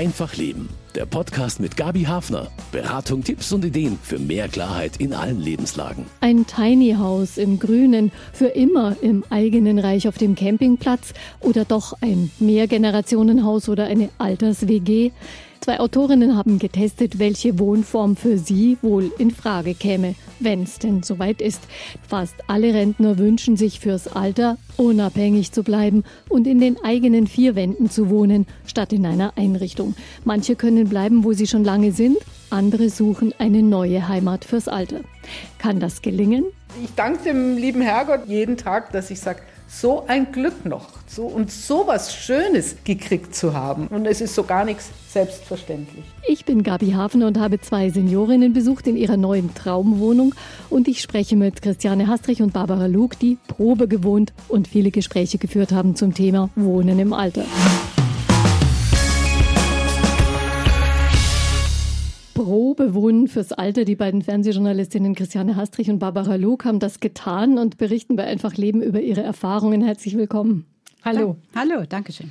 Einfach Leben. Der Podcast mit Gabi Hafner. Beratung, Tipps und Ideen für mehr Klarheit in allen Lebenslagen. Ein Tiny House im Grünen, für immer im eigenen Reich auf dem Campingplatz oder doch ein Mehrgenerationenhaus oder eine Alters-WG. Zwei Autorinnen haben getestet, welche Wohnform für sie wohl in Frage käme, wenn es denn soweit ist. Fast alle Rentner wünschen sich fürs Alter unabhängig zu bleiben und in den eigenen vier Wänden zu wohnen, statt in einer Einrichtung. Manche können bleiben, wo sie schon lange sind, andere suchen eine neue Heimat fürs Alter. Kann das gelingen? Ich danke dem lieben Herrgott jeden Tag, dass ich sage, so ein Glück noch so und so was Schönes gekriegt zu haben. Und es ist so gar nichts selbstverständlich. Ich bin Gabi Hafen und habe zwei Seniorinnen besucht in ihrer neuen Traumwohnung und ich spreche mit Christiane Hastrich und Barbara Lug, die Probe gewohnt und viele Gespräche geführt haben zum Thema Wohnen im Alter. Probewohnen fürs Alter. Die beiden Fernsehjournalistinnen Christiane Hastrich und Barbara Lug haben das getan und berichten bei Einfach Leben über ihre Erfahrungen. Herzlich willkommen. Hallo. Da, hallo, danke schön.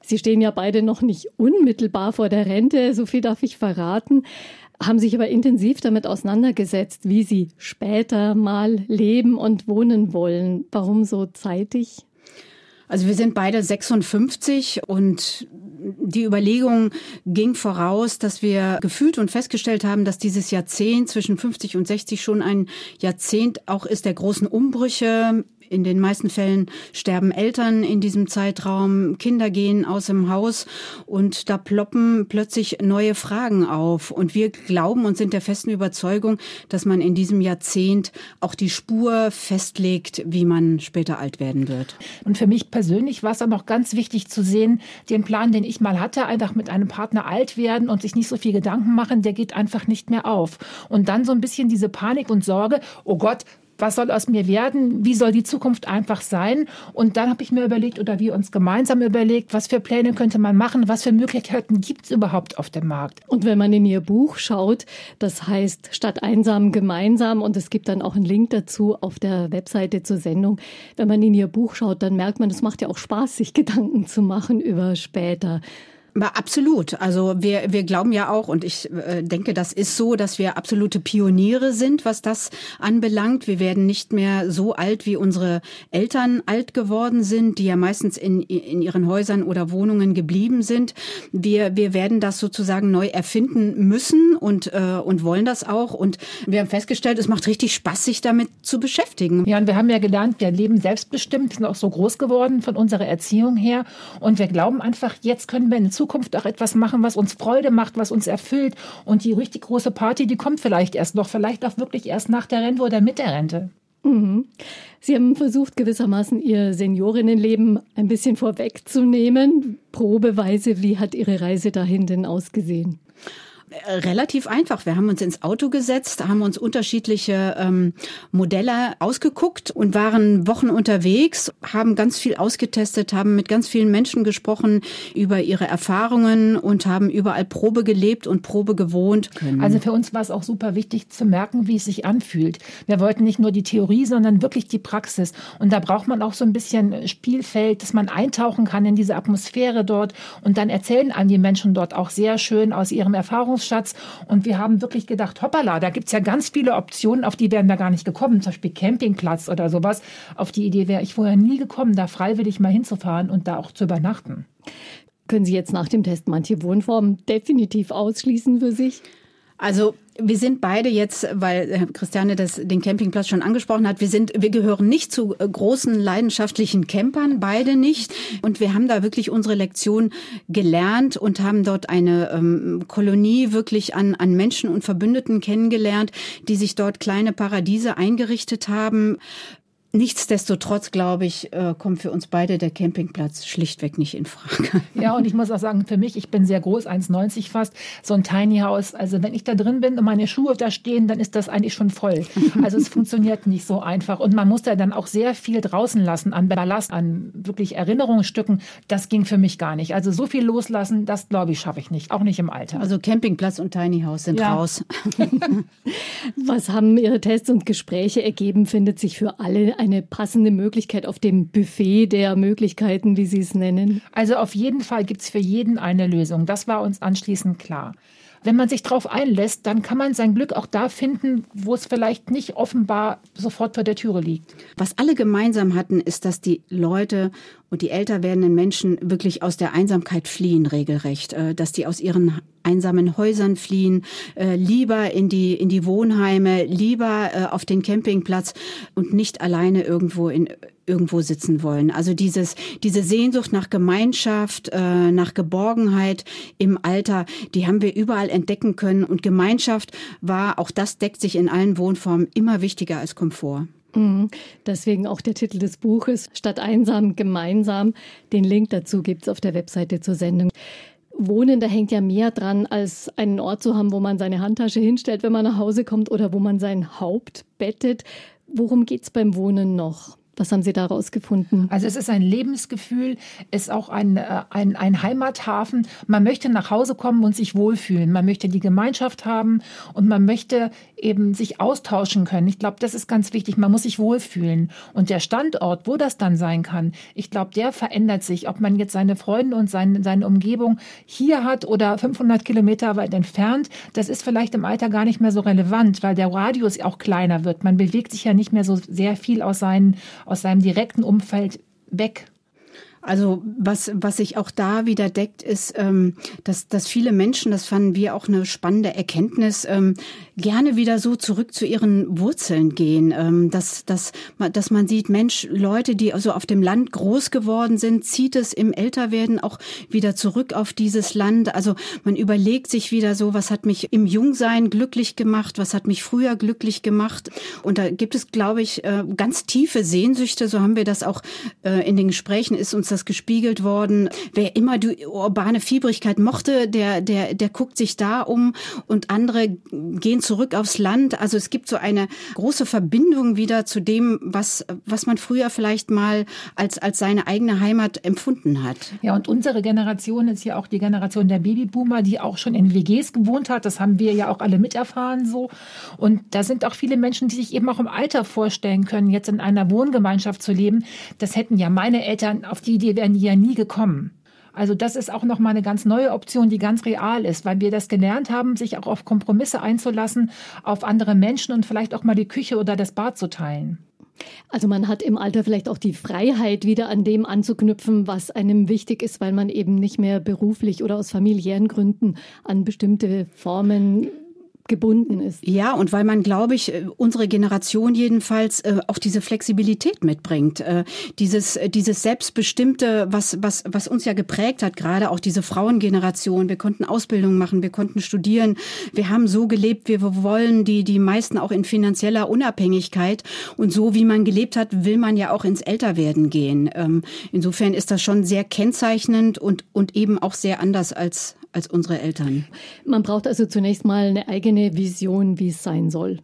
Sie stehen ja beide noch nicht unmittelbar vor der Rente, so viel darf ich verraten, haben sich aber intensiv damit auseinandergesetzt, wie Sie später mal leben und wohnen wollen. Warum so zeitig? Also wir sind beide 56 und die Überlegung ging voraus, dass wir gefühlt und festgestellt haben, dass dieses Jahrzehnt zwischen 50 und 60 schon ein Jahrzehnt auch ist der großen Umbrüche in den meisten Fällen sterben Eltern in diesem Zeitraum, Kinder gehen aus dem Haus und da ploppen plötzlich neue Fragen auf. Und wir glauben und sind der festen Überzeugung, dass man in diesem Jahrzehnt auch die Spur festlegt, wie man später alt werden wird. Und für mich persönlich war es dann auch ganz wichtig zu sehen, den Plan, den ich mal hatte, einfach mit einem Partner alt werden und sich nicht so viel Gedanken machen, der geht einfach nicht mehr auf. Und dann so ein bisschen diese Panik und Sorge, oh Gott, was soll aus mir werden, wie soll die Zukunft einfach sein. Und dann habe ich mir überlegt oder wir uns gemeinsam überlegt, was für Pläne könnte man machen, was für Möglichkeiten gibt es überhaupt auf dem Markt. Und wenn man in Ihr Buch schaut, das heißt Statt einsam gemeinsam und es gibt dann auch einen Link dazu auf der Webseite zur Sendung. Wenn man in Ihr Buch schaut, dann merkt man, es macht ja auch Spaß, sich Gedanken zu machen über später. Absolut. Also wir, wir glauben ja auch, und ich äh, denke, das ist so, dass wir absolute Pioniere sind, was das anbelangt. Wir werden nicht mehr so alt, wie unsere Eltern alt geworden sind, die ja meistens in, in ihren Häusern oder Wohnungen geblieben sind. Wir, wir werden das sozusagen neu erfinden müssen und, äh, und wollen das auch. Und wir haben festgestellt, es macht richtig Spaß, sich damit zu beschäftigen. Ja, und wir haben ja gelernt, wir leben selbstbestimmt, sind auch so groß geworden von unserer Erziehung her. Und wir glauben einfach, jetzt können wir in Zukunft auch etwas machen, was uns Freude macht, was uns erfüllt. Und die richtig große Party, die kommt vielleicht erst noch, vielleicht auch wirklich erst nach der Rente oder mit der Rente. Mhm. Sie haben versucht, gewissermaßen Ihr Seniorinnenleben ein bisschen vorwegzunehmen. Probeweise, wie hat Ihre Reise dahin denn ausgesehen? Äh, relativ einfach. Wir haben uns ins Auto gesetzt, haben uns unterschiedliche ähm, Modelle ausgeguckt und waren Wochen unterwegs, haben ganz viel ausgetestet, haben mit ganz vielen Menschen gesprochen über ihre Erfahrungen und haben überall Probe gelebt und Probe gewohnt. Also für uns war es auch super wichtig zu merken, wie es sich anfühlt. Wir wollten nicht nur die Theorie, sondern wirklich die Praxis. Und da braucht man auch so ein bisschen Spielfeld, dass man eintauchen kann in diese Atmosphäre dort. Und dann erzählen an die Menschen dort auch sehr schön aus ihrem Erfahrungs Erfahrungsschatz. Und wir haben wirklich gedacht, hoppala, da gibt es ja ganz viele Optionen, auf die wären wir gar nicht gekommen. Zum Beispiel Campingplatz oder sowas. Auf die Idee wäre ich vorher nie gekommen, da freiwillig mal hinzufahren und da auch zu übernachten. Können Sie jetzt nach dem Test manche Wohnformen definitiv ausschließen für sich? Also wir sind beide jetzt, weil Christiane das, den Campingplatz schon angesprochen hat, wir sind, wir gehören nicht zu äh, großen leidenschaftlichen Campern, beide nicht. Und wir haben da wirklich unsere Lektion gelernt und haben dort eine ähm, Kolonie wirklich an, an Menschen und Verbündeten kennengelernt, die sich dort kleine Paradiese eingerichtet haben. Nichtsdestotrotz, glaube ich, äh, kommt für uns beide der Campingplatz schlichtweg nicht in Frage. Ja, und ich muss auch sagen, für mich, ich bin sehr groß, 1,90 fast, so ein Tiny House. Also wenn ich da drin bin und meine Schuhe da stehen, dann ist das eigentlich schon voll. Also es funktioniert nicht so einfach. Und man muss da dann auch sehr viel draußen lassen an Ballast, an wirklich Erinnerungsstücken. Das ging für mich gar nicht. Also so viel loslassen, das glaube ich, schaffe ich nicht. Auch nicht im Alter. Also Campingplatz und Tiny House sind ja. raus. Was haben Ihre Tests und Gespräche ergeben, findet sich für alle eine passende Möglichkeit auf dem Buffet der Möglichkeiten, wie Sie es nennen? Also auf jeden Fall gibt es für jeden eine Lösung. Das war uns anschließend klar wenn man sich darauf einlässt, dann kann man sein Glück auch da finden, wo es vielleicht nicht offenbar sofort vor der Türe liegt. Was alle gemeinsam hatten, ist, dass die Leute und die älter werdenden Menschen wirklich aus der Einsamkeit fliehen, regelrecht, äh, dass die aus ihren einsamen Häusern fliehen, äh, lieber in die, in die Wohnheime, lieber äh, auf den Campingplatz und nicht alleine irgendwo in irgendwo sitzen wollen. Also dieses, diese Sehnsucht nach Gemeinschaft, äh, nach Geborgenheit im Alter, die haben wir überall entdecken können. Und Gemeinschaft war, auch das deckt sich in allen Wohnformen, immer wichtiger als Komfort. Mhm. Deswegen auch der Titel des Buches, Statt einsam, gemeinsam. Den Link dazu gibt's auf der Webseite zur Sendung. Wohnen, da hängt ja mehr dran, als einen Ort zu haben, wo man seine Handtasche hinstellt, wenn man nach Hause kommt oder wo man sein Haupt bettet. Worum geht's beim Wohnen noch? Was haben Sie daraus gefunden? Also es ist ein Lebensgefühl, ist auch ein, äh, ein, ein Heimathafen. Man möchte nach Hause kommen und sich wohlfühlen. Man möchte die Gemeinschaft haben und man möchte eben sich austauschen können. Ich glaube, das ist ganz wichtig. Man muss sich wohlfühlen. Und der Standort, wo das dann sein kann, ich glaube, der verändert sich. Ob man jetzt seine Freunde und seine, seine Umgebung hier hat oder 500 Kilometer weit entfernt, das ist vielleicht im Alter gar nicht mehr so relevant, weil der Radius auch kleiner wird. Man bewegt sich ja nicht mehr so sehr viel aus seinen aus seinem direkten Umfeld weg. Also was, was sich auch da wieder deckt, ist, ähm, dass, dass viele Menschen, das fanden wir auch eine spannende Erkenntnis, ähm, gerne wieder so zurück zu ihren Wurzeln gehen. Ähm, dass, dass, dass man sieht, Mensch, Leute, die also auf dem Land groß geworden sind, zieht es im Älterwerden auch wieder zurück auf dieses Land. Also man überlegt sich wieder so, was hat mich im Jungsein glücklich gemacht, was hat mich früher glücklich gemacht. Und da gibt es, glaube ich, äh, ganz tiefe Sehnsüchte, so haben wir das auch äh, in den Gesprächen, ist uns das gespiegelt worden. Wer immer die urbane Fiebrigkeit mochte, der, der, der guckt sich da um und andere gehen zurück aufs Land. Also es gibt so eine große Verbindung wieder zu dem, was, was man früher vielleicht mal als, als seine eigene Heimat empfunden hat. Ja, und unsere Generation ist ja auch die Generation der Babyboomer, die auch schon in WGs gewohnt hat. Das haben wir ja auch alle miterfahren so. Und da sind auch viele Menschen, die sich eben auch im Alter vorstellen können, jetzt in einer Wohngemeinschaft zu leben. Das hätten ja meine Eltern auf die Idee wären die ja nie gekommen. Also das ist auch nochmal eine ganz neue Option, die ganz real ist, weil wir das gelernt haben, sich auch auf Kompromisse einzulassen, auf andere Menschen und vielleicht auch mal die Küche oder das Bad zu teilen. Also man hat im Alter vielleicht auch die Freiheit, wieder an dem anzuknüpfen, was einem wichtig ist, weil man eben nicht mehr beruflich oder aus familiären Gründen an bestimmte Formen gebunden ist. Ja, und weil man, glaube ich, äh, unsere Generation jedenfalls äh, auch diese Flexibilität mitbringt. Äh, dieses, dieses Selbstbestimmte, was, was, was uns ja geprägt hat, gerade auch diese Frauengeneration. Wir konnten Ausbildung machen, wir konnten studieren. Wir haben so gelebt, wie wir wollen, die, die meisten auch in finanzieller Unabhängigkeit. Und so wie man gelebt hat, will man ja auch ins Älterwerden gehen. Ähm, insofern ist das schon sehr kennzeichnend und, und eben auch sehr anders als, als unsere Eltern. Man braucht also zunächst mal eine eigene Vision, wie es sein soll.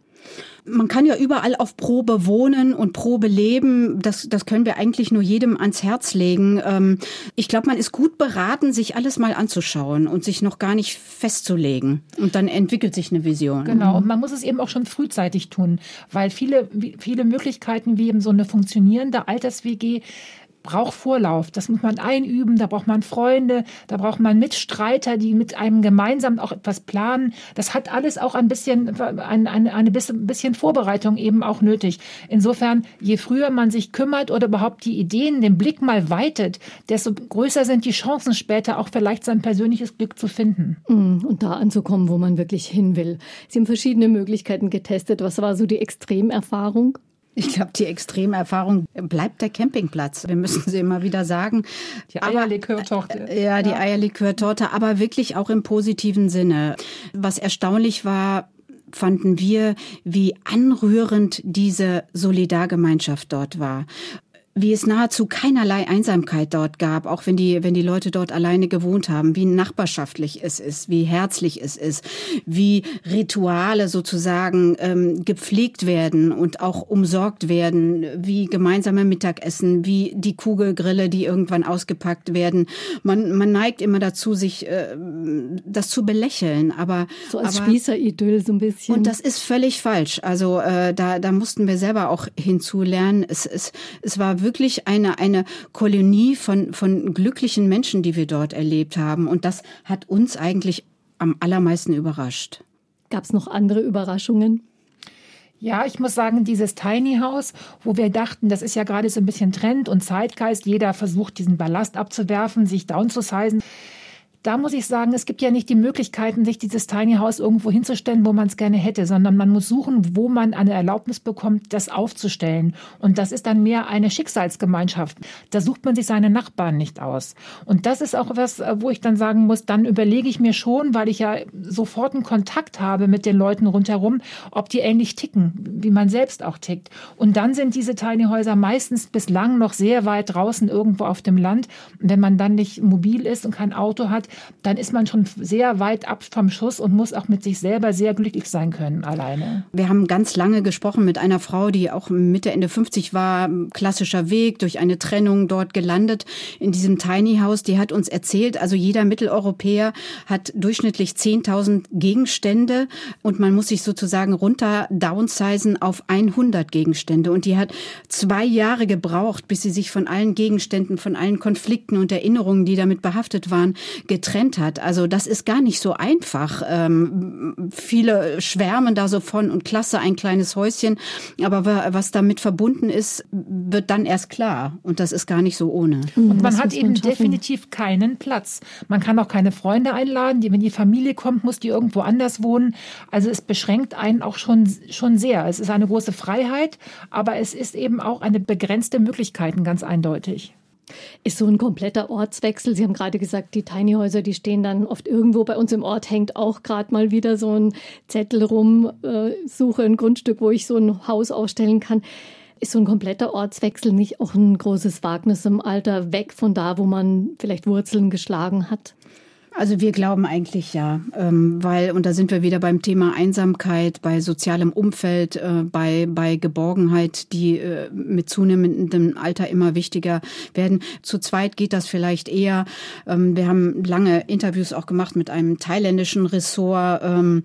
Man kann ja überall auf Probe wohnen und Probe leben. Das, das können wir eigentlich nur jedem ans Herz legen. Ähm, ich glaube, man ist gut beraten, sich alles mal anzuschauen und sich noch gar nicht festzulegen. Und dann entwickelt sich eine Vision. Genau. Und man muss es eben auch schon frühzeitig tun, weil viele, viele Möglichkeiten wie eben so eine funktionierende Alters-WG braucht Vorlauf. Das muss man einüben, da braucht man Freunde, da braucht man Mitstreiter, die mit einem gemeinsam auch etwas planen. Das hat alles auch ein bisschen, eine, eine, eine bisschen Vorbereitung eben auch nötig. Insofern, je früher man sich kümmert oder überhaupt die Ideen, den Blick mal weitet, desto größer sind die Chancen später auch vielleicht sein persönliches Glück zu finden. Mm, und da anzukommen, wo man wirklich hin will. Sie haben verschiedene Möglichkeiten getestet. Was war so die Extremerfahrung? Ich glaube, die extreme Erfahrung bleibt der Campingplatz. Wir müssen sie immer wieder sagen. Die Eierlikörtorte. Äh, ja, die ja. Eierlikörtorte, aber wirklich auch im positiven Sinne. Was erstaunlich war, fanden wir, wie anrührend diese Solidargemeinschaft dort war wie es nahezu keinerlei Einsamkeit dort gab, auch wenn die, wenn die Leute dort alleine gewohnt haben, wie nachbarschaftlich es ist, wie herzlich es ist, wie Rituale sozusagen ähm, gepflegt werden und auch umsorgt werden, wie gemeinsame Mittagessen, wie die Kugelgrille, die irgendwann ausgepackt werden. Man, man neigt immer dazu, sich äh, das zu belächeln, aber so als aber, Spießeridyll so ein bisschen. Und das ist völlig falsch. Also äh, da, da mussten wir selber auch hinzulernen. Es, es, es war wirklich eine, eine Kolonie von, von glücklichen Menschen, die wir dort erlebt haben. Und das hat uns eigentlich am allermeisten überrascht. Gab es noch andere Überraschungen? Ja, ich muss sagen, dieses Tiny House, wo wir dachten, das ist ja gerade so ein bisschen Trend und Zeitgeist, jeder versucht, diesen Ballast abzuwerfen, sich downzusizen da muss ich sagen, es gibt ja nicht die Möglichkeiten, sich dieses Tiny House irgendwo hinzustellen, wo man es gerne hätte, sondern man muss suchen, wo man eine Erlaubnis bekommt, das aufzustellen. Und das ist dann mehr eine Schicksalsgemeinschaft. Da sucht man sich seine Nachbarn nicht aus. Und das ist auch was, wo ich dann sagen muss, dann überlege ich mir schon, weil ich ja sofort einen Kontakt habe mit den Leuten rundherum, ob die ähnlich ticken, wie man selbst auch tickt. Und dann sind diese Tiny Häuser meistens bislang noch sehr weit draußen irgendwo auf dem Land. Und wenn man dann nicht mobil ist und kein Auto hat, dann ist man schon sehr weit ab vom Schuss und muss auch mit sich selber sehr glücklich sein können alleine. Wir haben ganz lange gesprochen mit einer Frau, die auch Mitte, Ende 50 war, klassischer Weg, durch eine Trennung dort gelandet in diesem Tiny House. Die hat uns erzählt, also jeder Mitteleuropäer hat durchschnittlich 10.000 Gegenstände und man muss sich sozusagen runter downsizen auf 100 Gegenstände. Und die hat zwei Jahre gebraucht, bis sie sich von allen Gegenständen, von allen Konflikten und Erinnerungen, die damit behaftet waren, getrennt hat. Also das ist gar nicht so einfach. Ähm, viele schwärmen da so von und klasse ein kleines Häuschen, aber was damit verbunden ist, wird dann erst klar und das ist gar nicht so ohne. Und man das hat eben man definitiv keinen Platz. Man kann auch keine Freunde einladen, die, wenn die Familie kommt, muss die irgendwo anders wohnen. Also es beschränkt einen auch schon, schon sehr. Es ist eine große Freiheit, aber es ist eben auch eine begrenzte Möglichkeiten, ganz eindeutig. Ist so ein kompletter Ortswechsel. Sie haben gerade gesagt, die Tiny Häuser, die stehen dann oft irgendwo. Bei uns im Ort hängt auch gerade mal wieder so ein Zettel rum, äh, suche ein Grundstück, wo ich so ein Haus ausstellen kann. Ist so ein kompletter Ortswechsel nicht auch ein großes Wagnis im Alter, weg von da, wo man vielleicht Wurzeln geschlagen hat? Also wir glauben eigentlich ja, ähm, weil, und da sind wir wieder beim Thema Einsamkeit, bei sozialem Umfeld, äh, bei, bei Geborgenheit, die äh, mit zunehmendem Alter immer wichtiger werden. Zu zweit geht das vielleicht eher. Ähm, wir haben lange Interviews auch gemacht mit einem thailändischen Ressort. Ähm,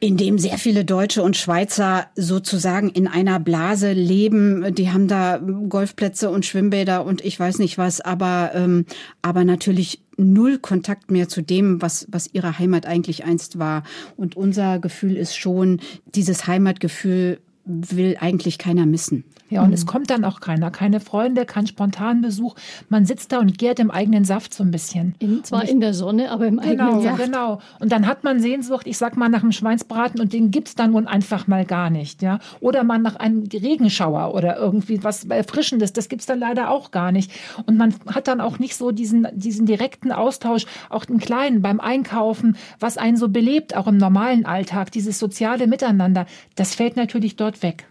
in dem sehr viele Deutsche und Schweizer sozusagen in einer Blase leben. Die haben da Golfplätze und Schwimmbäder und ich weiß nicht was, aber, ähm, aber natürlich null Kontakt mehr zu dem, was, was ihre Heimat eigentlich einst war. Und unser Gefühl ist schon, dieses Heimatgefühl will eigentlich keiner missen. Ja, und mhm. es kommt dann auch keiner. Keine Freunde, kein Spontanbesuch. Man sitzt da und gärt im eigenen Saft so ein bisschen. In, zwar in der Sonne, aber im genau, eigenen Saft. Genau. Und dann hat man Sehnsucht, ich sag mal, nach einem Schweinsbraten und den gibt's dann nun einfach mal gar nicht. ja. Oder man nach einem Regenschauer oder irgendwie was Erfrischendes. Das gibt's dann leider auch gar nicht. Und man hat dann auch nicht so diesen, diesen direkten Austausch, auch den Kleinen beim Einkaufen, was einen so belebt, auch im normalen Alltag, dieses soziale Miteinander. Das fällt natürlich dort weg.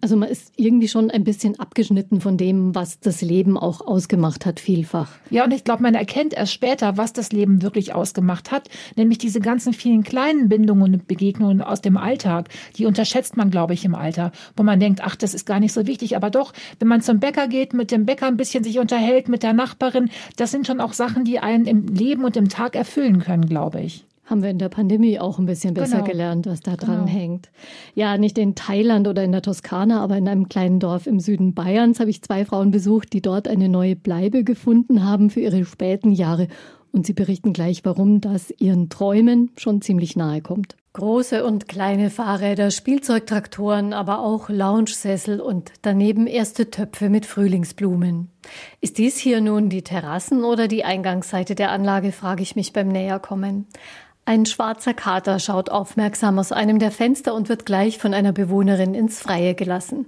Also man ist irgendwie schon ein bisschen abgeschnitten von dem, was das Leben auch ausgemacht hat, vielfach. Ja, und ich glaube, man erkennt erst später, was das Leben wirklich ausgemacht hat, nämlich diese ganzen vielen kleinen Bindungen und Begegnungen aus dem Alltag. Die unterschätzt man, glaube ich, im Alter, wo man denkt, ach, das ist gar nicht so wichtig. Aber doch, wenn man zum Bäcker geht, mit dem Bäcker ein bisschen sich unterhält, mit der Nachbarin, das sind schon auch Sachen, die einen im Leben und im Tag erfüllen können, glaube ich haben wir in der Pandemie auch ein bisschen besser genau. gelernt, was da dran genau. hängt. Ja, nicht in Thailand oder in der Toskana, aber in einem kleinen Dorf im Süden Bayerns habe ich zwei Frauen besucht, die dort eine neue Bleibe gefunden haben für ihre späten Jahre. Und sie berichten gleich, warum das ihren Träumen schon ziemlich nahe kommt. Große und kleine Fahrräder, Spielzeugtraktoren, aber auch Lounge-Sessel und daneben erste Töpfe mit Frühlingsblumen. Ist dies hier nun die Terrassen- oder die Eingangsseite der Anlage, frage ich mich beim Näherkommen. Ein schwarzer Kater schaut aufmerksam aus einem der Fenster und wird gleich von einer Bewohnerin ins Freie gelassen.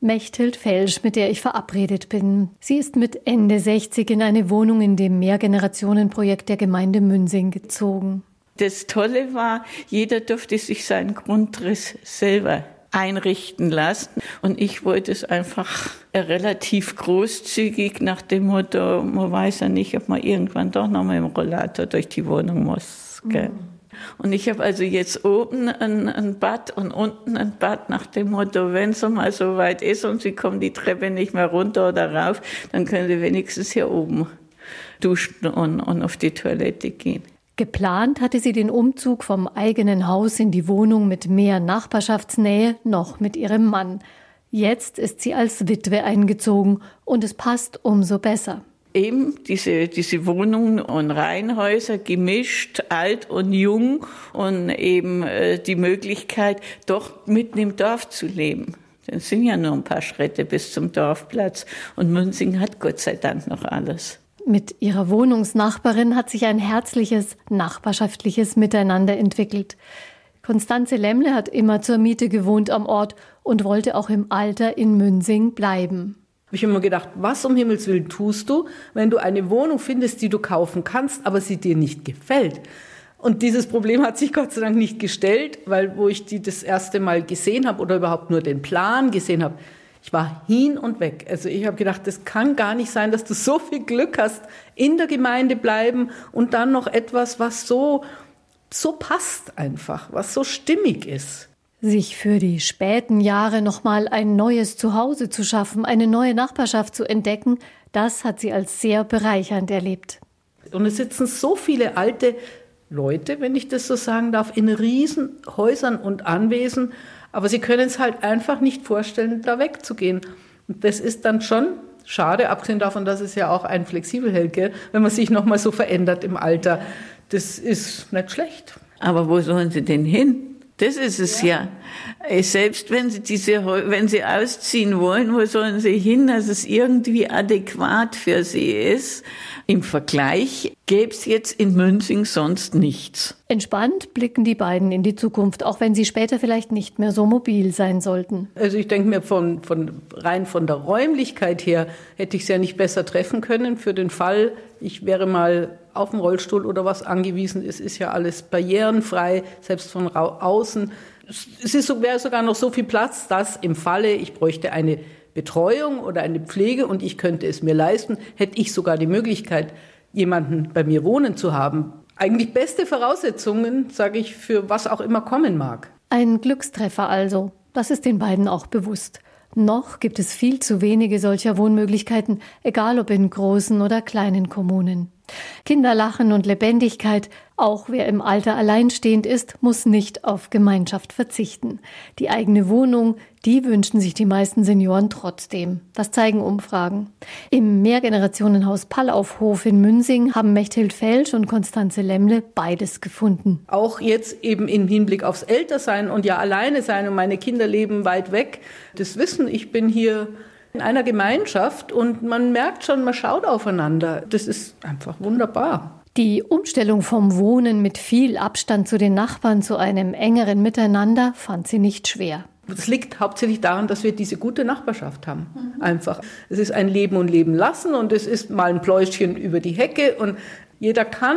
Mechthild Felsch, mit der ich verabredet bin. Sie ist mit Ende 60 in eine Wohnung in dem Mehrgenerationenprojekt der Gemeinde Münsing gezogen. Das Tolle war, jeder durfte sich seinen Grundriss selber einrichten lassen. Und ich wollte es einfach relativ großzügig nach dem Motto, man weiß ja nicht, ob man irgendwann doch noch mit dem Rollator durch die Wohnung muss. Gell? Mhm. Und ich habe also jetzt oben ein, ein, Bad und unten ein Bad nach dem Motto, wenn es mal so weit ist und Sie kommen die Treppe nicht mehr runter oder rauf, dann können Sie wenigstens hier oben duschen und, und auf die Toilette gehen. Geplant hatte sie den Umzug vom eigenen Haus in die Wohnung mit mehr Nachbarschaftsnähe noch mit ihrem Mann. Jetzt ist sie als Witwe eingezogen und es passt umso besser eben diese, diese Wohnungen und Reihenhäuser gemischt, alt und jung und eben äh, die Möglichkeit, doch mitten im Dorf zu leben. Es sind ja nur ein paar Schritte bis zum Dorfplatz und Münzing hat Gott sei Dank noch alles. Mit ihrer Wohnungsnachbarin hat sich ein herzliches, nachbarschaftliches Miteinander entwickelt. Konstanze Lemmle hat immer zur Miete gewohnt am Ort und wollte auch im Alter in Münsing bleiben habe ich immer gedacht, was um Himmels Willen tust du, wenn du eine Wohnung findest, die du kaufen kannst, aber sie dir nicht gefällt? Und dieses Problem hat sich Gott sei Dank nicht gestellt, weil wo ich die das erste Mal gesehen habe oder überhaupt nur den Plan gesehen habe, ich war hin und weg. Also ich habe gedacht, das kann gar nicht sein, dass du so viel Glück hast, in der Gemeinde bleiben und dann noch etwas, was so, so passt einfach, was so stimmig ist. Sich für die späten Jahre nochmal ein neues Zuhause zu schaffen, eine neue Nachbarschaft zu entdecken, das hat sie als sehr bereichernd erlebt. Und es sitzen so viele alte Leute, wenn ich das so sagen darf, in Riesenhäusern und Anwesen, aber sie können es halt einfach nicht vorstellen, da wegzugehen. Und das ist dann schon schade, abgesehen davon, dass es ja auch einen flexibel hält, gell? wenn man sich nochmal so verändert im Alter. Das ist nicht schlecht. Aber wo sollen sie denn hin? Das ist es ja. ja. Selbst wenn sie diese, wenn sie ausziehen wollen, wo sollen sie hin, dass es irgendwie adäquat für sie ist? Im Vergleich gäbe es jetzt in Münzing sonst nichts. Entspannt blicken die beiden in die Zukunft, auch wenn sie später vielleicht nicht mehr so mobil sein sollten. Also ich denke mir von, von rein von der Räumlichkeit her hätte ich es ja nicht besser treffen können für den Fall, ich wäre mal auf dem Rollstuhl oder was angewiesen ist, ist ja alles barrierenfrei, selbst von außen. Es ist, wäre sogar noch so viel Platz, dass im Falle, ich bräuchte eine Betreuung oder eine Pflege und ich könnte es mir leisten, hätte ich sogar die Möglichkeit, jemanden bei mir wohnen zu haben. Eigentlich beste Voraussetzungen, sage ich, für was auch immer kommen mag. Ein Glückstreffer also. Das ist den beiden auch bewusst. Noch gibt es viel zu wenige solcher Wohnmöglichkeiten, egal ob in großen oder kleinen Kommunen. Kinderlachen und Lebendigkeit, auch wer im Alter alleinstehend ist, muss nicht auf Gemeinschaft verzichten. Die eigene Wohnung, die wünschen sich die meisten Senioren trotzdem. Das zeigen Umfragen. Im Mehrgenerationenhaus Pallaufhof in Münsing haben Mechthild Felsch und Konstanze Lemmle beides gefunden. Auch jetzt eben im Hinblick aufs Ältersein und ja alleine sein und meine Kinder leben weit weg. Das Wissen, ich bin hier in einer Gemeinschaft und man merkt schon, man schaut aufeinander. Das ist einfach wunderbar. Die Umstellung vom Wohnen mit viel Abstand zu den Nachbarn zu einem engeren Miteinander fand sie nicht schwer. Das liegt hauptsächlich daran, dass wir diese gute Nachbarschaft haben. Mhm. Einfach. Es ist ein Leben und Leben lassen und es ist mal ein Pläuschen über die Hecke und jeder kann.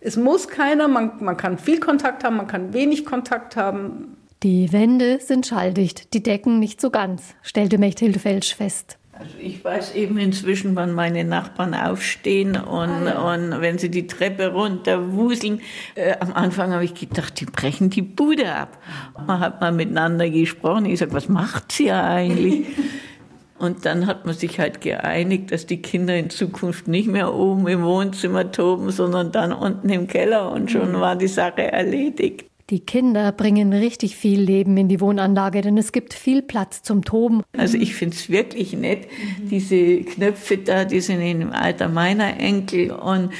Es muss keiner, man, man kann viel Kontakt haben, man kann wenig Kontakt haben. Die Wände sind schalldicht, die Decken nicht so ganz, stellte Mechthilde Felsch fest. Also ich weiß eben inzwischen, wann meine Nachbarn aufstehen und, ah, ja. und wenn sie die Treppe runter wuseln. Äh, am Anfang habe ich gedacht, die brechen die Bude ab. Man hat mal miteinander gesprochen. Ich sage, was macht sie eigentlich? Und dann hat man sich halt geeinigt, dass die Kinder in Zukunft nicht mehr oben im Wohnzimmer toben, sondern dann unten im Keller und schon mhm. war die Sache erledigt. Die Kinder bringen richtig viel Leben in die Wohnanlage, denn es gibt viel Platz zum Toben. Also ich finde es wirklich nett, diese Knöpfe da, die sind im Alter meiner Enkel und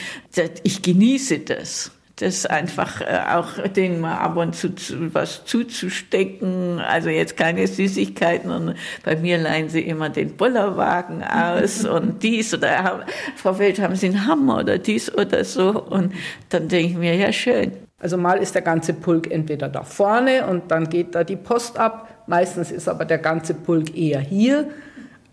ich genieße das das einfach äh, auch denen mal ab und zu was zuzustecken. Also jetzt keine Süßigkeiten und bei mir leihen sie immer den Bollerwagen aus und dies oder Frau Welt haben Sie einen Hammer oder dies oder so und dann denke ich mir, ja schön. Also mal ist der ganze Pulk entweder da vorne und dann geht da die Post ab. Meistens ist aber der ganze Pulk eher hier.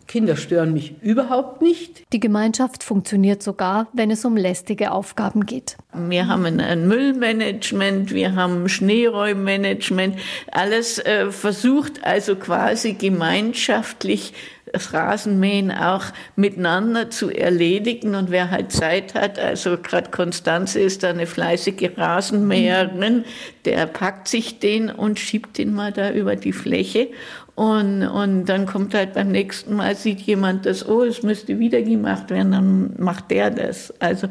Kinder stören mich überhaupt nicht. Die Gemeinschaft funktioniert sogar, wenn es um lästige Aufgaben geht. Wir haben ein Müllmanagement, wir haben Schneeräummanagement, alles äh, versucht also quasi gemeinschaftlich das Rasenmähen auch miteinander zu erledigen. Und wer halt Zeit hat, also gerade Konstanze ist da eine fleißige Rasenmäherin, der packt sich den und schiebt den mal da über die Fläche. Und, und dann kommt halt beim nächsten Mal, sieht jemand das, oh, es müsste wieder gemacht werden, dann macht der das. Also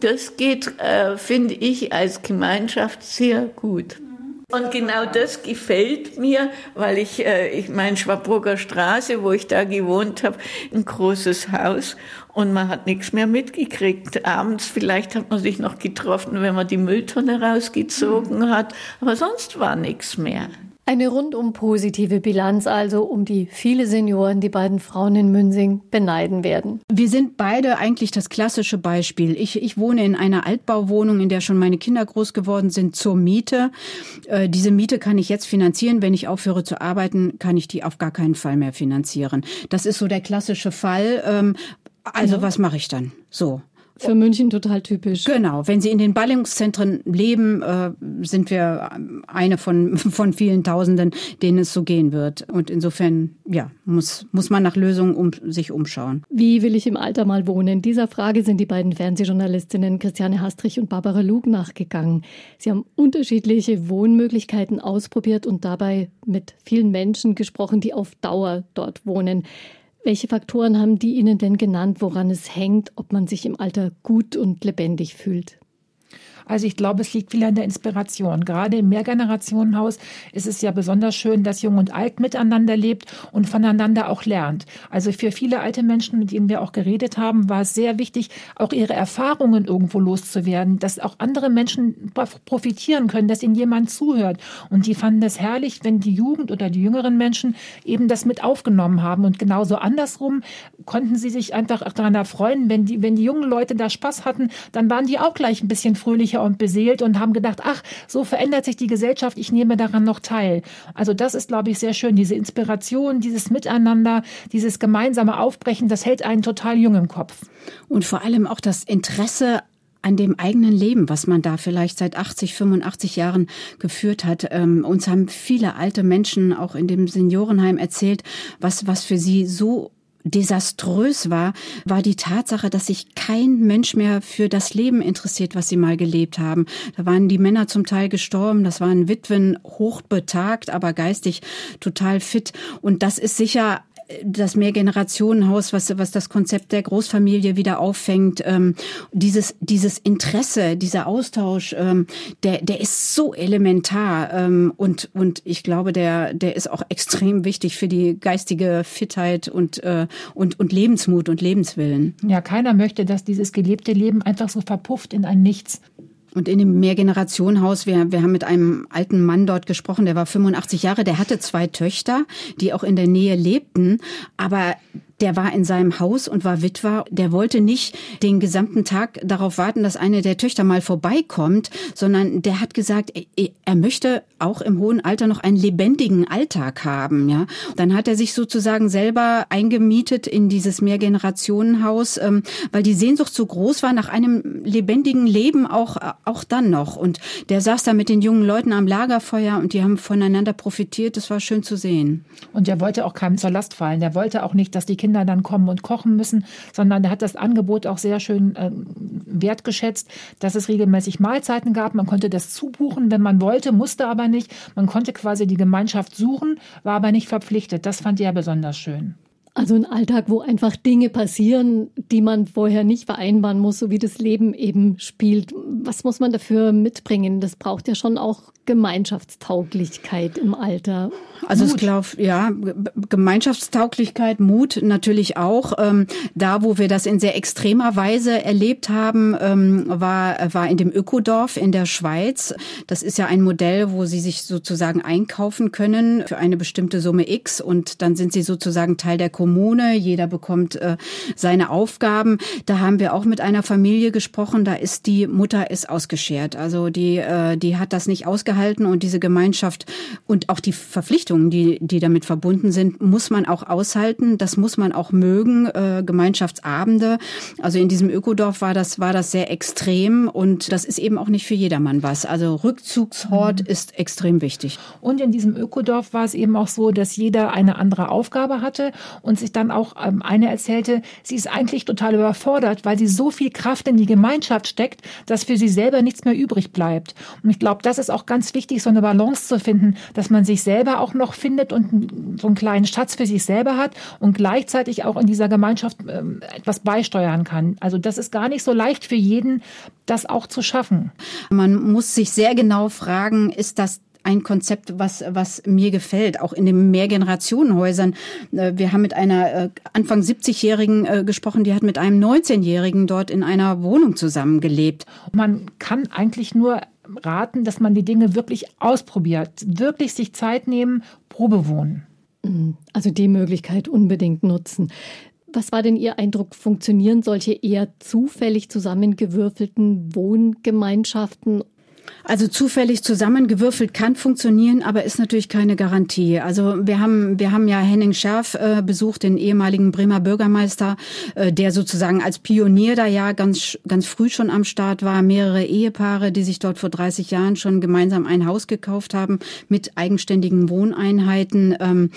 das geht, äh, finde ich, als Gemeinschaft sehr gut. Und genau das gefällt mir, weil ich, äh, ich meine, Schwabburger Straße, wo ich da gewohnt habe, ein großes Haus und man hat nichts mehr mitgekriegt. Abends vielleicht hat man sich noch getroffen, wenn man die Mülltonne rausgezogen hat, aber sonst war nichts mehr. Eine rundum positive Bilanz also, um die viele Senioren, die beiden Frauen in Münsing beneiden werden. Wir sind beide eigentlich das klassische Beispiel. Ich, ich wohne in einer Altbauwohnung, in der schon meine Kinder groß geworden sind, zur Miete. Äh, diese Miete kann ich jetzt finanzieren. Wenn ich aufhöre zu arbeiten, kann ich die auf gar keinen Fall mehr finanzieren. Das ist so der klassische Fall. Ähm, also ja. was mache ich dann? So. Für München total typisch. Genau. Wenn Sie in den Ballungszentren leben, äh, sind wir eine von, von vielen Tausenden, denen es so gehen wird. Und insofern, ja, muss, muss man nach Lösungen um, sich umschauen. Wie will ich im Alter mal wohnen? Dieser Frage sind die beiden Fernsehjournalistinnen Christiane Hastrich und Barbara Lug nachgegangen. Sie haben unterschiedliche Wohnmöglichkeiten ausprobiert und dabei mit vielen Menschen gesprochen, die auf Dauer dort wohnen. Welche Faktoren haben die Ihnen denn genannt, woran es hängt, ob man sich im Alter gut und lebendig fühlt? Also ich glaube, es liegt viel an der Inspiration. Gerade im Mehrgenerationenhaus ist es ja besonders schön, dass Jung und Alt miteinander lebt und voneinander auch lernt. Also für viele alte Menschen, mit denen wir auch geredet haben, war es sehr wichtig, auch ihre Erfahrungen irgendwo loszuwerden, dass auch andere Menschen profitieren können, dass ihnen jemand zuhört. Und die fanden es herrlich, wenn die Jugend oder die jüngeren Menschen eben das mit aufgenommen haben. Und genauso andersrum konnten sie sich einfach daran erfreuen, wenn die, wenn die jungen Leute da Spaß hatten, dann waren die auch gleich ein bisschen fröhlicher glücklicher und beseelt und haben gedacht, ach, so verändert sich die Gesellschaft, ich nehme daran noch teil. Also das ist, glaube ich, sehr schön. Diese Inspiration, dieses Miteinander, dieses gemeinsame Aufbrechen, das hält einen total jung im Kopf. Und vor allem auch das Interesse an dem eigenen Leben, was man da vielleicht seit 80, 85 Jahren geführt hat. Ähm, uns haben viele alte Menschen auch in dem Seniorenheim erzählt, was, was für sie so desaströs war, war die Tatsache, dass sich kein Mensch mehr für das Leben interessiert, was sie mal gelebt haben. Da waren die Männer zum Teil gestorben, das waren Witwen hochbetagt, aber geistig total fit. Und das ist sicher das Mehrgenerationenhaus, was, was das Konzept der Großfamilie wieder auffängt, ähm, dieses, dieses Interesse, dieser Austausch, ähm, der, der ist so elementar ähm, und, und ich glaube, der, der ist auch extrem wichtig für die geistige Fitheit und, äh, und, und Lebensmut und Lebenswillen. Ja, keiner möchte, dass dieses gelebte Leben einfach so verpufft in ein Nichts. Und in dem Mehrgenerationenhaus, wir, wir haben mit einem alten Mann dort gesprochen, der war 85 Jahre, der hatte zwei Töchter, die auch in der Nähe lebten, aber der war in seinem Haus und war Witwer. Der wollte nicht den gesamten Tag darauf warten, dass eine der Töchter mal vorbeikommt, sondern der hat gesagt, er möchte auch im hohen Alter noch einen lebendigen Alltag haben. Ja, dann hat er sich sozusagen selber eingemietet in dieses Mehrgenerationenhaus, ähm, weil die Sehnsucht so groß war nach einem lebendigen Leben auch auch dann noch. Und der saß da mit den jungen Leuten am Lagerfeuer und die haben voneinander profitiert. Das war schön zu sehen. Und er wollte auch keinem zur Last fallen. Der wollte auch nicht, dass die Kinder dann kommen und kochen müssen, sondern er hat das Angebot auch sehr schön äh, wertgeschätzt, dass es regelmäßig Mahlzeiten gab. Man konnte das zubuchen, wenn man wollte, musste aber nicht. Man konnte quasi die Gemeinschaft suchen, war aber nicht verpflichtet. Das fand er besonders schön. Also ein Alltag, wo einfach Dinge passieren, die man vorher nicht vereinbaren muss, so wie das Leben eben spielt. Was muss man dafür mitbringen? Das braucht ja schon auch Gemeinschaftstauglichkeit im Alter. Also Mut. ich glaube, ja, Gemeinschaftstauglichkeit, Mut natürlich auch. Ähm, da, wo wir das in sehr extremer Weise erlebt haben, ähm, war, war in dem Ökodorf in der Schweiz. Das ist ja ein Modell, wo Sie sich sozusagen einkaufen können für eine bestimmte Summe X und dann sind Sie sozusagen Teil der Kommune Kommune, jeder bekommt äh, seine Aufgaben. Da haben wir auch mit einer Familie gesprochen, da ist die Mutter ist ausgeschert. Also die, äh, die hat das nicht ausgehalten und diese Gemeinschaft und auch die Verpflichtungen, die, die damit verbunden sind, muss man auch aushalten. Das muss man auch mögen. Äh, Gemeinschaftsabende. Also in diesem Ökodorf war das, war das sehr extrem und das ist eben auch nicht für jedermann was. Also Rückzugshort mhm. ist extrem wichtig. Und in diesem Ökodorf war es eben auch so, dass jeder eine andere Aufgabe hatte und sich dann auch ähm, eine erzählte, sie ist eigentlich total überfordert, weil sie so viel Kraft in die Gemeinschaft steckt, dass für sie selber nichts mehr übrig bleibt. Und ich glaube, das ist auch ganz wichtig, so eine Balance zu finden, dass man sich selber auch noch findet und so einen kleinen Schatz für sich selber hat und gleichzeitig auch in dieser Gemeinschaft ähm, etwas beisteuern kann. Also das ist gar nicht so leicht für jeden, das auch zu schaffen. Man muss sich sehr genau fragen, ist das ein Konzept, was, was mir gefällt, auch in den Mehrgenerationenhäusern. Äh, wir haben mit einer äh, Anfang 70-Jährigen äh, gesprochen, die hat mit einem 19-Jährigen dort in einer Wohnung zusammengelebt. Man kann eigentlich nur raten, dass man die Dinge wirklich ausprobiert, wirklich sich Zeit nehmen, Probe wohnen. Mhm. Also die Möglichkeit unbedingt nutzen. Was war denn Ihr Eindruck? Funktionieren solche eher zufällig zusammengewürfelten Wohngemeinschaften also zufällig zusammengewürfelt kann funktionieren, aber ist natürlich keine Garantie. Also wir haben, wir haben ja Henning Scherf äh, besucht, den ehemaligen Bremer Bürgermeister, äh, der sozusagen als Pionier da ja ganz, ganz früh schon am Start war. Mehrere Ehepaare, die sich dort vor 30 Jahren schon gemeinsam ein Haus gekauft haben mit eigenständigen Wohneinheiten, ähm,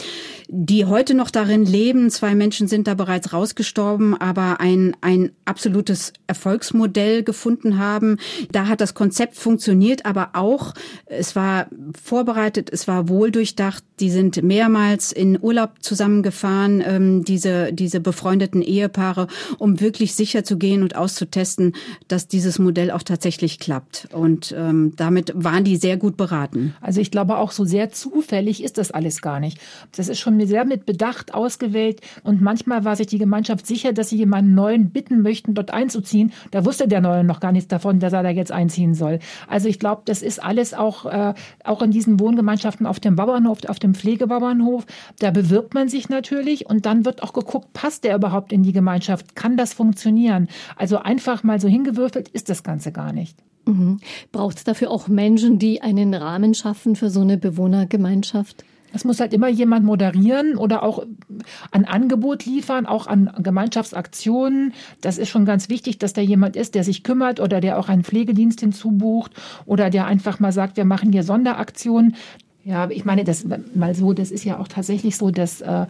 die heute noch darin leben. Zwei Menschen sind da bereits rausgestorben, aber ein, ein absolutes Erfolgsmodell gefunden haben. Da hat das Konzept funktioniert funktioniert aber auch, es war vorbereitet, es war wohldurchdacht. Die sind mehrmals in Urlaub zusammengefahren, ähm, diese, diese befreundeten Ehepaare, um wirklich sicher zu gehen und auszutesten, dass dieses Modell auch tatsächlich klappt. Und ähm, damit waren die sehr gut beraten. Also ich glaube auch so sehr zufällig ist das alles gar nicht. Das ist schon sehr mit Bedacht ausgewählt und manchmal war sich die Gemeinschaft sicher, dass sie jemanden Neuen bitten möchten, dort einzuziehen. Da wusste der Neue noch gar nichts davon, dass er da jetzt einziehen soll. Also ich glaube, das ist alles auch, äh, auch in diesen Wohngemeinschaften auf dem Bauernhof, auf dem Pflegebauernhof. Da bewirbt man sich natürlich und dann wird auch geguckt, passt der überhaupt in die Gemeinschaft? Kann das funktionieren? Also einfach mal so hingewürfelt ist das Ganze gar nicht. Mhm. Braucht es dafür auch Menschen, die einen Rahmen schaffen für so eine Bewohnergemeinschaft? Es muss halt immer jemand moderieren oder auch ein Angebot liefern, auch an Gemeinschaftsaktionen. Das ist schon ganz wichtig, dass da jemand ist, der sich kümmert oder der auch einen Pflegedienst hinzubucht oder der einfach mal sagt, wir machen hier Sonderaktionen. Ja, ich meine, das mal so, das ist ja auch tatsächlich so, dass äh,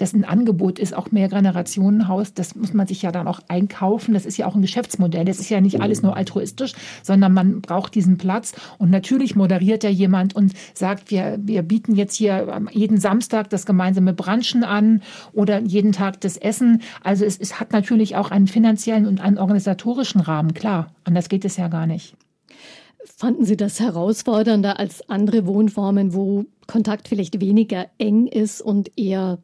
dessen Angebot ist, auch mehr Generationenhaus, das muss man sich ja dann auch einkaufen. Das ist ja auch ein Geschäftsmodell. Das ist ja nicht alles nur altruistisch, sondern man braucht diesen Platz. Und natürlich moderiert ja jemand und sagt, wir, wir bieten jetzt hier jeden Samstag das gemeinsame Branchen an oder jeden Tag das Essen. Also es, es hat natürlich auch einen finanziellen und einen organisatorischen Rahmen, klar. Anders geht es ja gar nicht. Fanden Sie das herausfordernder als andere Wohnformen, wo Kontakt vielleicht weniger eng ist und eher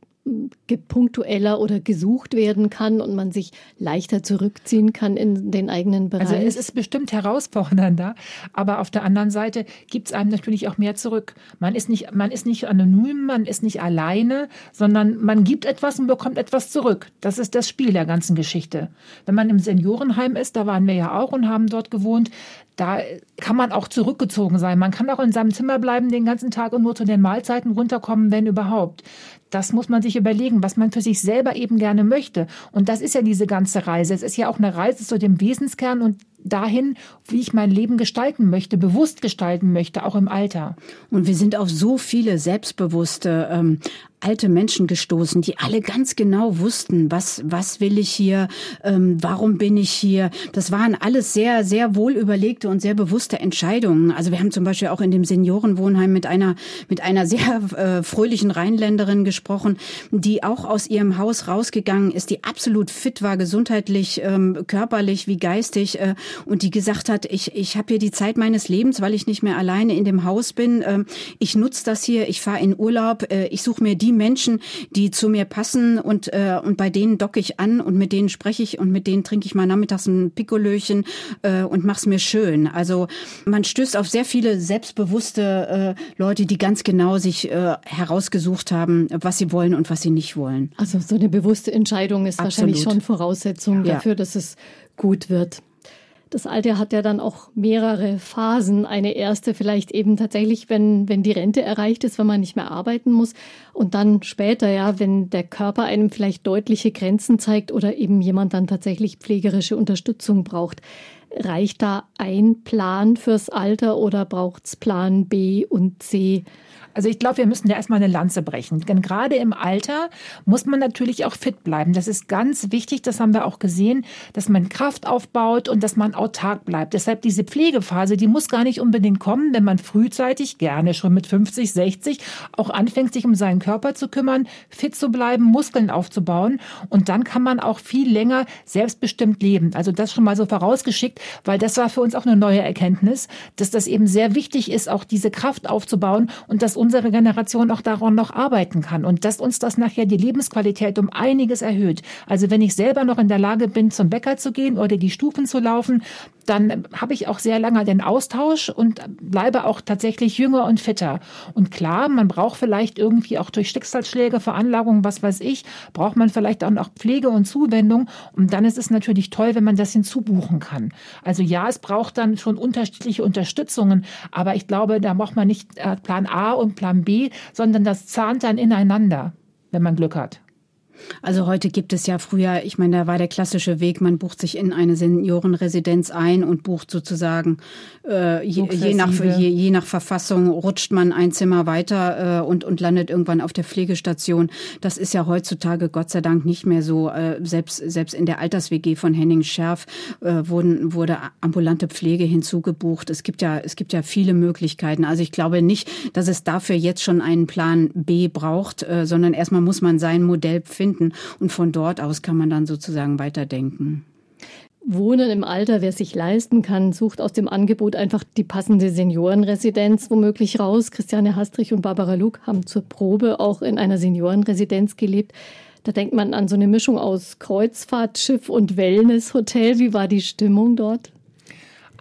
punktueller oder gesucht werden kann und man sich leichter zurückziehen kann in den eigenen Bereich. Also es ist bestimmt herausfordernder, aber auf der anderen Seite gibt es einem natürlich auch mehr zurück. Man ist nicht, man ist nicht anonym, man ist nicht alleine, sondern man gibt etwas und bekommt etwas zurück. Das ist das Spiel der ganzen Geschichte. Wenn man im Seniorenheim ist, da waren wir ja auch und haben dort gewohnt, da kann man auch zurückgezogen sein. Man kann auch in seinem Zimmer bleiben den ganzen Tag und nur zu den Mahlzeiten runterkommen, wenn überhaupt. Das muss man sich überlegen, was man für sich selber eben gerne möchte. Und das ist ja diese ganze Reise. Es ist ja auch eine Reise zu dem Wesenskern und dahin, wie ich mein Leben gestalten möchte, bewusst gestalten möchte, auch im Alter. Und wir sind auf so viele selbstbewusste ähm, alte Menschen gestoßen, die alle ganz genau wussten, was was will ich hier, ähm, warum bin ich hier. Das waren alles sehr sehr wohl überlegte und sehr bewusste Entscheidungen. Also wir haben zum Beispiel auch in dem Seniorenwohnheim mit einer mit einer sehr äh, fröhlichen Rheinländerin gesprochen, die auch aus ihrem Haus rausgegangen ist, die absolut fit war, gesundheitlich, ähm, körperlich wie geistig. Äh, und die gesagt hat, ich, ich habe hier die Zeit meines Lebens, weil ich nicht mehr alleine in dem Haus bin. Ähm, ich nutze das hier, ich fahre in Urlaub, äh, ich suche mir die Menschen, die zu mir passen und, äh, und bei denen docke ich an und mit denen spreche ich und mit denen trinke ich mal nachmittags ein Pikolöchen äh, und mach's mir schön. Also man stößt auf sehr viele selbstbewusste Leute, die ganz genau sich herausgesucht haben, was sie wollen und was sie nicht wollen. Also so eine bewusste Entscheidung ist Absolut. wahrscheinlich schon Voraussetzung ja. dafür, dass es gut wird. Das Alter hat ja dann auch mehrere Phasen. Eine erste vielleicht eben tatsächlich, wenn, wenn die Rente erreicht ist, wenn man nicht mehr arbeiten muss. Und dann später, ja, wenn der Körper einem vielleicht deutliche Grenzen zeigt oder eben jemand dann tatsächlich pflegerische Unterstützung braucht. Reicht da ein Plan fürs Alter oder braucht's Plan B und C? Also ich glaube, wir müssen da erstmal eine Lanze brechen. Denn gerade im Alter muss man natürlich auch fit bleiben. Das ist ganz wichtig, das haben wir auch gesehen, dass man Kraft aufbaut und dass man autark bleibt. Deshalb diese Pflegephase, die muss gar nicht unbedingt kommen, wenn man frühzeitig, gerne schon mit 50, 60, auch anfängt, sich um seinen Körper zu kümmern, fit zu bleiben, Muskeln aufzubauen. Und dann kann man auch viel länger selbstbestimmt leben. Also das schon mal so vorausgeschickt, weil das war für uns auch eine neue Erkenntnis, dass das eben sehr wichtig ist, auch diese Kraft aufzubauen und dass unsere Generation auch daran noch arbeiten kann und dass uns das nachher die Lebensqualität um einiges erhöht. Also wenn ich selber noch in der Lage bin, zum Bäcker zu gehen oder die Stufen zu laufen, dann habe ich auch sehr lange den Austausch und bleibe auch tatsächlich jünger und fitter. Und klar, man braucht vielleicht irgendwie auch durch Schicksalsschläge, Veranlagungen, was weiß ich, braucht man vielleicht auch noch Pflege und Zuwendung. Und dann ist es natürlich toll, wenn man das hinzubuchen kann. Also ja, es braucht dann schon unterschiedliche Unterstützungen, aber ich glaube, da braucht man nicht äh, Plan A und Plan B, sondern das zahnt dann ineinander, wenn man Glück hat. Also heute gibt es ja früher, ich meine, da war der klassische Weg, man bucht sich in eine Seniorenresidenz ein und bucht sozusagen äh, je, je, nach, je, je, nach Verfassung rutscht man ein Zimmer weiter äh, und, und landet irgendwann auf der Pflegestation. Das ist ja heutzutage Gott sei Dank nicht mehr so. Äh, selbst, selbst in der Alters-WG von Henning Scherf äh, wurden, wurde ambulante Pflege hinzugebucht. Es gibt ja, es gibt ja viele Möglichkeiten. Also ich glaube nicht, dass es dafür jetzt schon einen Plan B braucht, äh, sondern erstmal muss man sein Modell finden finden. Und von dort aus kann man dann sozusagen weiterdenken. Wohnen im Alter, wer sich leisten kann, sucht aus dem Angebot einfach die passende Seniorenresidenz womöglich raus. Christiane Hastrich und Barbara Luke haben zur Probe auch in einer Seniorenresidenz gelebt. Da denkt man an so eine Mischung aus Kreuzfahrtschiff und Wellnesshotel. Wie war die Stimmung dort?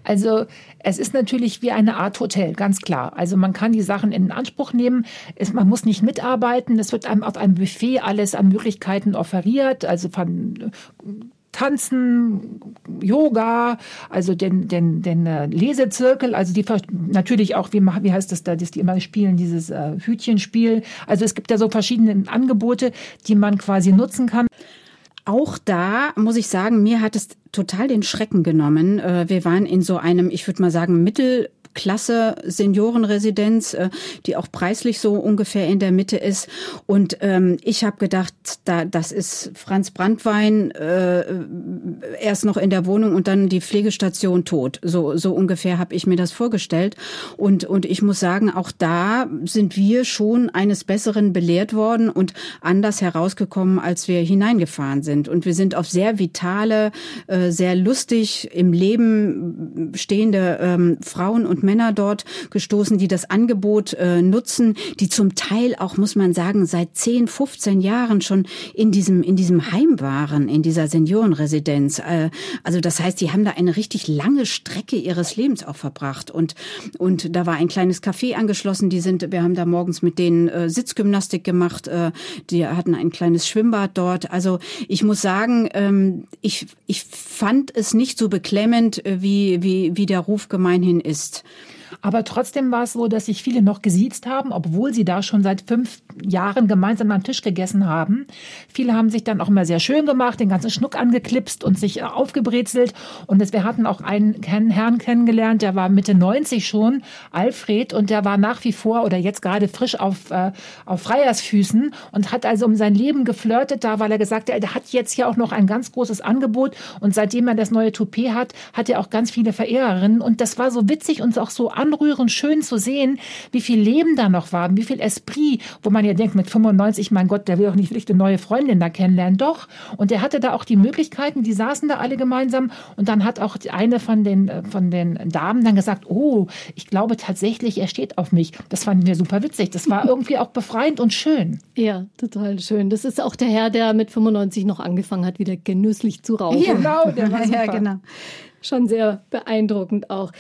Also es ist natürlich wie eine Art Hotel, ganz klar. Also man kann die Sachen in Anspruch nehmen. Es, man muss nicht mitarbeiten. Es wird einem auf einem Buffet alles an Möglichkeiten offeriert. Also von Tanzen, Yoga, also den, den, den äh, Lesezirkel, also die natürlich auch, wie, wie heißt das da, dass die immer spielen, dieses äh, Hütchenspiel. Also es gibt ja so verschiedene Angebote, die man quasi nutzen kann. Auch da muss ich sagen, mir hat es total den Schrecken genommen. Äh, wir waren in so einem, ich würde mal sagen, Mittel klasse Seniorenresidenz, äh, die auch preislich so ungefähr in der Mitte ist. Und ähm, ich habe gedacht, da, das ist Franz Brandwein äh, erst noch in der Wohnung und dann die Pflegestation tot. So, so ungefähr habe ich mir das vorgestellt. Und, und ich muss sagen, auch da sind wir schon eines Besseren belehrt worden und anders herausgekommen, als wir hineingefahren sind. Und wir sind auf sehr vitale, äh, sehr lustig im Leben stehende ähm, Frauen und Männer dort gestoßen, die das Angebot äh, nutzen, die zum Teil auch, muss man sagen, seit 10, 15 Jahren schon in diesem, in diesem Heim waren, in dieser Seniorenresidenz. Äh, also das heißt, die haben da eine richtig lange Strecke ihres Lebens auch verbracht. Und, und da war ein kleines Café angeschlossen. Die sind, wir haben da morgens mit denen äh, Sitzgymnastik gemacht. Äh, die hatten ein kleines Schwimmbad dort. Also ich muss sagen, ähm, ich, ich fand es nicht so beklemmend, äh, wie, wie, wie der Ruf gemeinhin ist. Aber trotzdem war es so, dass sich viele noch gesiezt haben, obwohl sie da schon seit fünf Jahren gemeinsam am Tisch gegessen haben. Viele haben sich dann auch immer sehr schön gemacht, den ganzen Schnuck angeklipst und sich aufgebrezelt. Und wir hatten auch einen Herrn kennengelernt, der war Mitte 90 schon, Alfred, und der war nach wie vor oder jetzt gerade frisch auf, äh, auf Freiersfüßen und hat also um sein Leben geflirtet da, weil er gesagt hat, er hat jetzt ja auch noch ein ganz großes Angebot und seitdem er das neue Toupet hat, hat er auch ganz viele Verehrerinnen und das war so witzig und auch so anrührend schön zu sehen, wie viel Leben da noch war, wie viel Esprit, wo man man ja denkt, mit 95, mein Gott, der will doch nicht wirklich eine neue Freundin da kennenlernen. Doch. Und er hatte da auch die Möglichkeiten, die saßen da alle gemeinsam. Und dann hat auch eine von den, äh, von den Damen dann gesagt, oh, ich glaube tatsächlich, er steht auf mich. Das fanden wir super witzig. Das war irgendwie auch befreiend und schön. Ja, total schön. Das ist auch der Herr, der mit 95 noch angefangen hat, wieder genüsslich zu rauchen. Ja, genau, der war super. ja, genau. Schon sehr beeindruckend auch.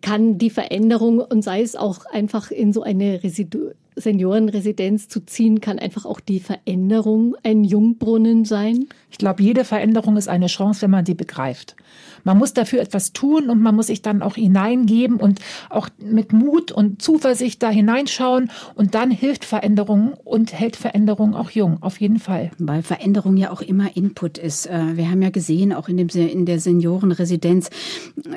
Kann die Veränderung und sei es auch einfach in so eine Residu Seniorenresidenz zu ziehen, kann einfach auch die Veränderung ein Jungbrunnen sein? Ich glaube, jede Veränderung ist eine Chance, wenn man sie begreift. Man muss dafür etwas tun und man muss sich dann auch hineingeben und auch mit Mut und Zuversicht da hineinschauen und dann hilft Veränderung und hält Veränderung auch jung, auf jeden Fall. Weil Veränderung ja auch immer Input ist. Äh, wir haben ja gesehen, auch in, dem, in der Seniorenresidenz,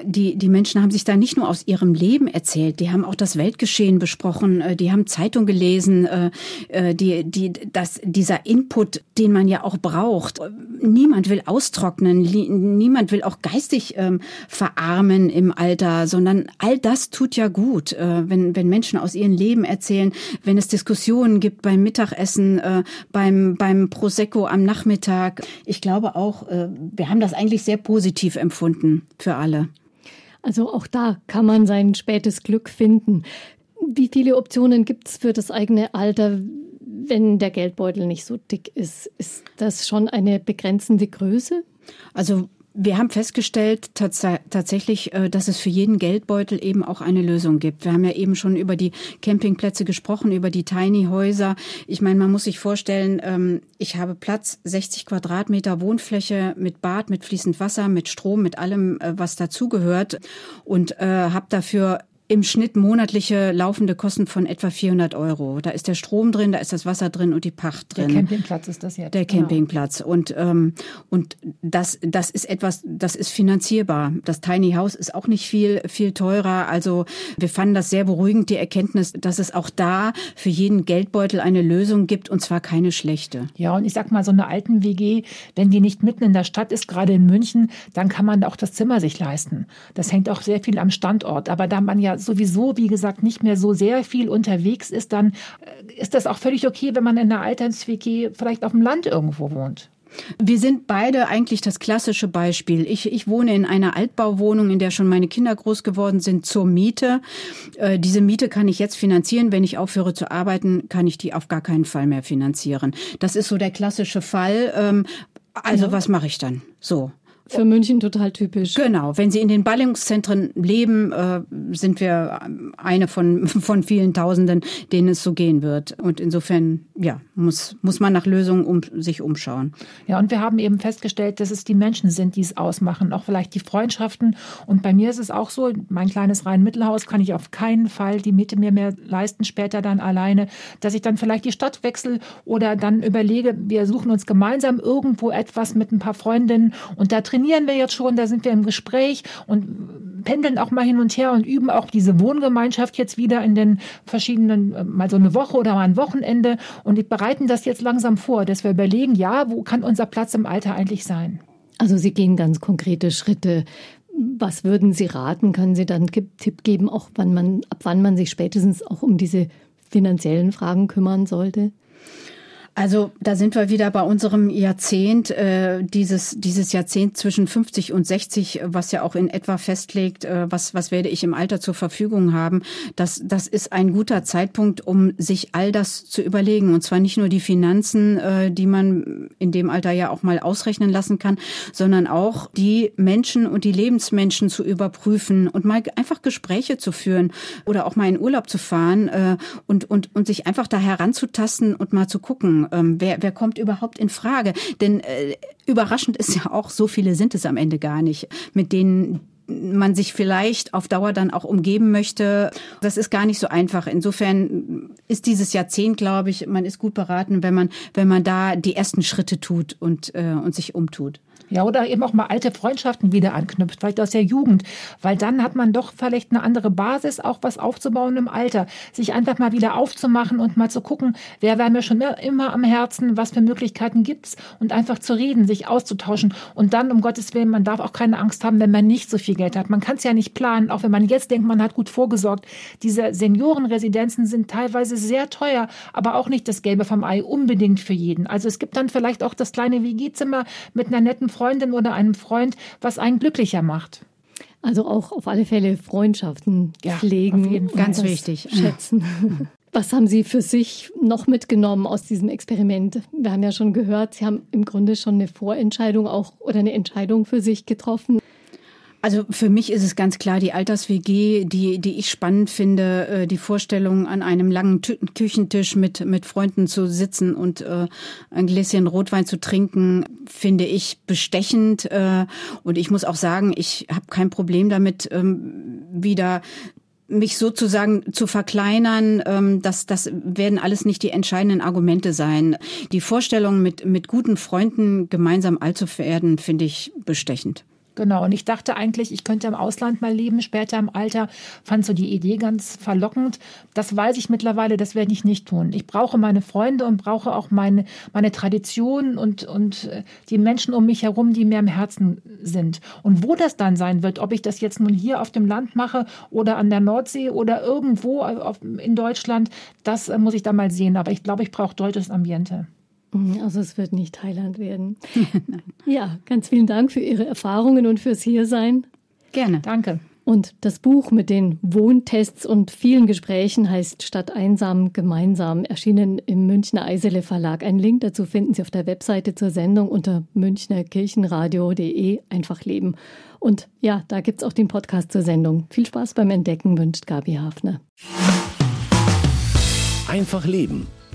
die, die Menschen haben sich da nicht nur aus ihrem Leben erzählt, die haben auch das Weltgeschehen besprochen, äh, die haben Zeitung gelesen, äh, die, die, das, dieser Input, den man ja auch braucht. Niemand will austrocknen, niemand will auch geistig ähm, verarmen im Alter, sondern all das tut ja gut, äh, wenn, wenn Menschen aus ihrem Leben erzählen, wenn es Diskussionen gibt beim Mittagessen, äh, beim, beim Prosecco am Nachmittag. Ich glaube auch, äh, wir haben das eigentlich sehr positiv empfunden für alle. Also auch da kann man sein spätes Glück finden. Wie viele Optionen gibt es für das eigene Alter, wenn der Geldbeutel nicht so dick ist? Ist das schon eine begrenzende Größe? Also wir haben festgestellt tats tatsächlich, äh, dass es für jeden Geldbeutel eben auch eine Lösung gibt. Wir haben ja eben schon über die Campingplätze gesprochen, über die Tiny Häuser. Ich meine, man muss sich vorstellen, ähm, ich habe Platz, 60 Quadratmeter Wohnfläche mit Bad, mit fließend Wasser, mit Strom, mit allem, äh, was dazugehört und äh, habe dafür im Schnitt monatliche laufende Kosten von etwa 400 Euro. Da ist der Strom drin, da ist das Wasser drin und die Pacht drin. Der Campingplatz ist das jetzt. Der genau. Campingplatz. Und, ähm, und das, das ist etwas, das ist finanzierbar. Das Tiny House ist auch nicht viel, viel teurer. Also wir fanden das sehr beruhigend, die Erkenntnis, dass es auch da für jeden Geldbeutel eine Lösung gibt und zwar keine schlechte. Ja, und ich sag mal, so eine alten WG, wenn die nicht mitten in der Stadt ist, gerade in München, dann kann man auch das Zimmer sich leisten. Das hängt auch sehr viel am Standort. Aber da man ja sowieso, wie gesagt, nicht mehr so sehr viel unterwegs ist, dann äh, ist das auch völlig okay, wenn man in einer Alterns-WG vielleicht auf dem Land irgendwo wohnt. Wir sind beide eigentlich das klassische Beispiel. Ich, ich wohne in einer Altbauwohnung, in der schon meine Kinder groß geworden sind, zur Miete. Äh, diese Miete kann ich jetzt finanzieren. Wenn ich aufhöre zu arbeiten, kann ich die auf gar keinen Fall mehr finanzieren. Das ist so der klassische Fall. Ähm, also ja. was mache ich dann? So. Für München total typisch. Genau. Wenn Sie in den Ballungszentren leben, äh, sind wir eine von, von vielen Tausenden, denen es so gehen wird. Und insofern, ja, muss, muss man nach Lösungen um, sich umschauen. Ja, und wir haben eben festgestellt, dass es die Menschen sind, die es ausmachen. Auch vielleicht die Freundschaften. Und bei mir ist es auch so, mein kleines Rhein-Mittelhaus kann ich auf keinen Fall die Miete mir mehr leisten, später dann alleine, dass ich dann vielleicht die Stadt wechsle oder dann überlege, wir suchen uns gemeinsam irgendwo etwas mit ein paar Freundinnen und da trainieren wir jetzt schon, da sind wir im Gespräch und pendeln auch mal hin und her und üben auch diese Wohngemeinschaft jetzt wieder in den verschiedenen, äh, mal so eine Woche oder mal ein Wochenende und bereiten das jetzt langsam vor, dass wir überlegen, ja, wo kann unser Platz im Alter eigentlich sein? Also Sie gehen ganz konkrete Schritte. Was würden Sie raten? Können Sie dann einen Tipp geben, auch wann man, ab wann man sich spätestens auch um diese finanziellen Fragen kümmern sollte? Also da sind wir wieder bei unserem Jahrzehnt, äh, dieses, dieses Jahrzehnt zwischen 50 und 60, was ja auch in etwa festlegt, äh, was, was werde ich im Alter zur Verfügung haben. Das, das ist ein guter Zeitpunkt, um sich all das zu überlegen. Und zwar nicht nur die Finanzen, äh, die man in dem Alter ja auch mal ausrechnen lassen kann, sondern auch die Menschen und die Lebensmenschen zu überprüfen und mal einfach Gespräche zu führen oder auch mal in Urlaub zu fahren äh, und, und, und sich einfach da heranzutasten und mal zu gucken ähm, wer, wer kommt überhaupt in Frage? Denn äh, überraschend ist ja auch, so viele sind es am Ende gar nicht, mit denen man sich vielleicht auf Dauer dann auch umgeben möchte. Das ist gar nicht so einfach. Insofern ist dieses Jahrzehnt, glaube ich, man ist gut beraten, wenn man, wenn man da die ersten Schritte tut und, äh, und sich umtut. Ja, oder eben auch mal alte Freundschaften wieder anknüpft, vielleicht aus der Jugend. Weil dann hat man doch vielleicht eine andere Basis, auch was aufzubauen im Alter. Sich einfach mal wieder aufzumachen und mal zu gucken, wer wäre mir schon immer am Herzen, was für Möglichkeiten gibt's und einfach zu reden, sich auszutauschen. Und dann, um Gottes Willen, man darf auch keine Angst haben, wenn man nicht so viel Geld hat. Man kann es ja nicht planen, auch wenn man jetzt denkt, man hat gut vorgesorgt. Diese Seniorenresidenzen sind teilweise sehr teuer, aber auch nicht das Gelbe vom Ei unbedingt für jeden. Also es gibt dann vielleicht auch das kleine WG-Zimmer mit einer netten Freundin oder einem Freund, was einen glücklicher macht. Also auch auf alle Fälle Freundschaften ja, pflegen. Ganz wichtig. Schätzen. Was haben Sie für sich noch mitgenommen aus diesem Experiment? Wir haben ja schon gehört, Sie haben im Grunde schon eine Vorentscheidung auch oder eine Entscheidung für sich getroffen. Also für mich ist es ganz klar die Alters-WG, die, die ich spannend finde, äh, die Vorstellung, an einem langen Küchentisch mit, mit Freunden zu sitzen und äh, ein Gläschen Rotwein zu trinken, finde ich bestechend. Äh, und ich muss auch sagen, ich habe kein Problem damit, ähm, wieder mich sozusagen zu verkleinern, ähm, das, das werden alles nicht die entscheidenden Argumente sein. Die Vorstellung, mit, mit guten Freunden gemeinsam alt zu werden, finde ich bestechend. Genau. Und ich dachte eigentlich, ich könnte im Ausland mal leben, später im Alter. Fand so die Idee ganz verlockend. Das weiß ich mittlerweile, das werde ich nicht tun. Ich brauche meine Freunde und brauche auch meine, meine Tradition und, und äh, die Menschen um mich herum, die mir im Herzen sind. Und wo das dann sein wird, ob ich das jetzt nun hier auf dem Land mache oder an der Nordsee oder irgendwo in Deutschland, das äh, muss ich dann mal sehen. Aber ich glaube, ich brauche deutsches Ambiente. Mhm, also es wird nicht Thailand werden. ja, ganz vielen Dank für Ihre Erfahrungen und fürs Hiersein. Gerne. Danke. Und das Buch mit den Wohntests und vielen Gesprächen heißt Statt einsam gemeinsam, erschienen im Münchner Eisele Verlag. Ein Link dazu finden Sie auf der Webseite zur Sendung unter münchnerkirchenradio.de einfach leben. Und ja, da gibt es auch den Podcast zur Sendung. Viel Spaß beim Entdecken wünscht Gabi Hafner. Einfach leben